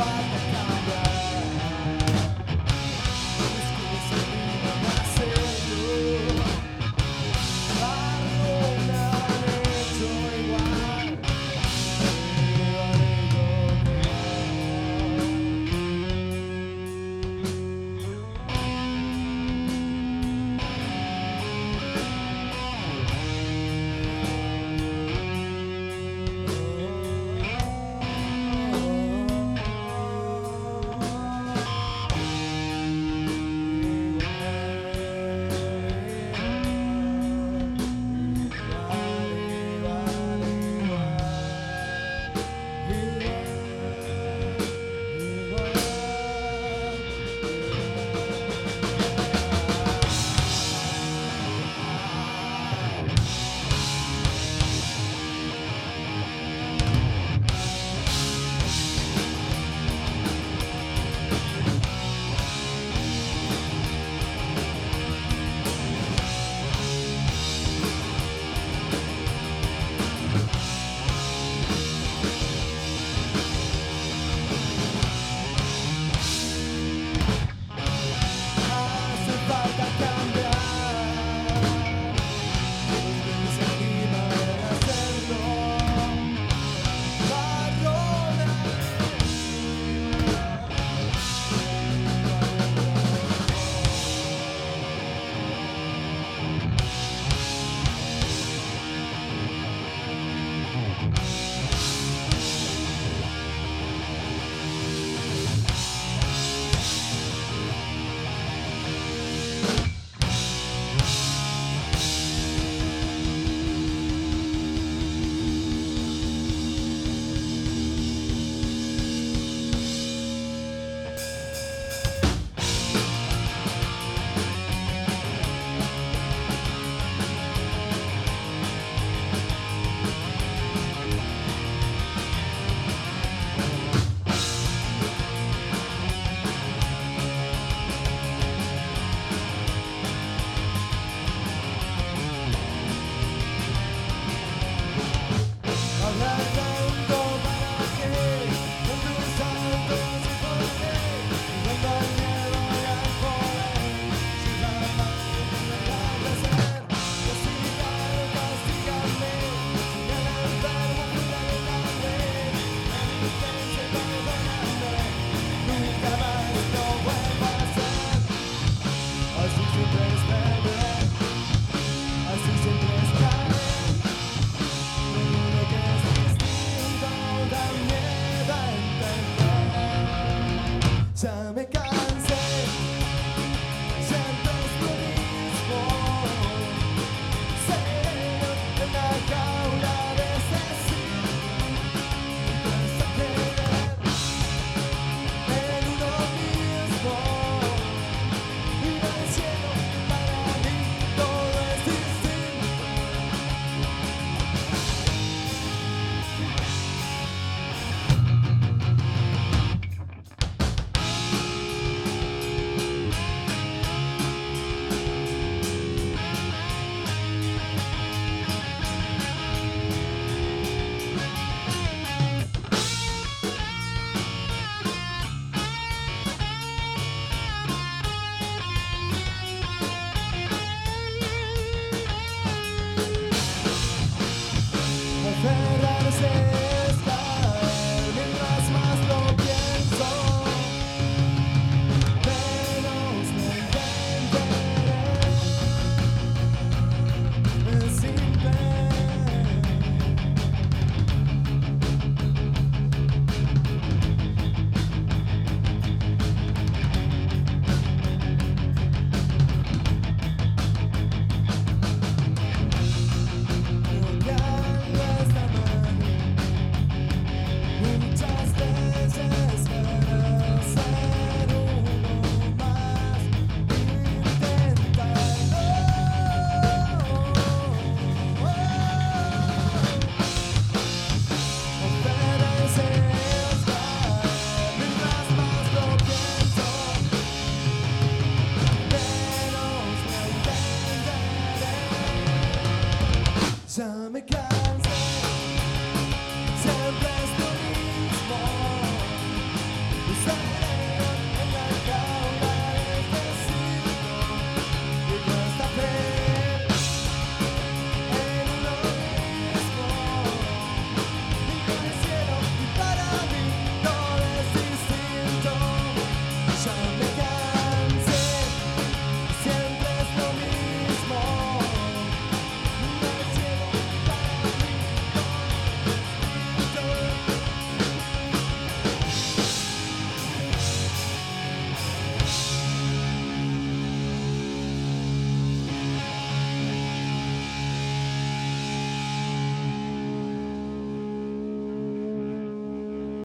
find the time.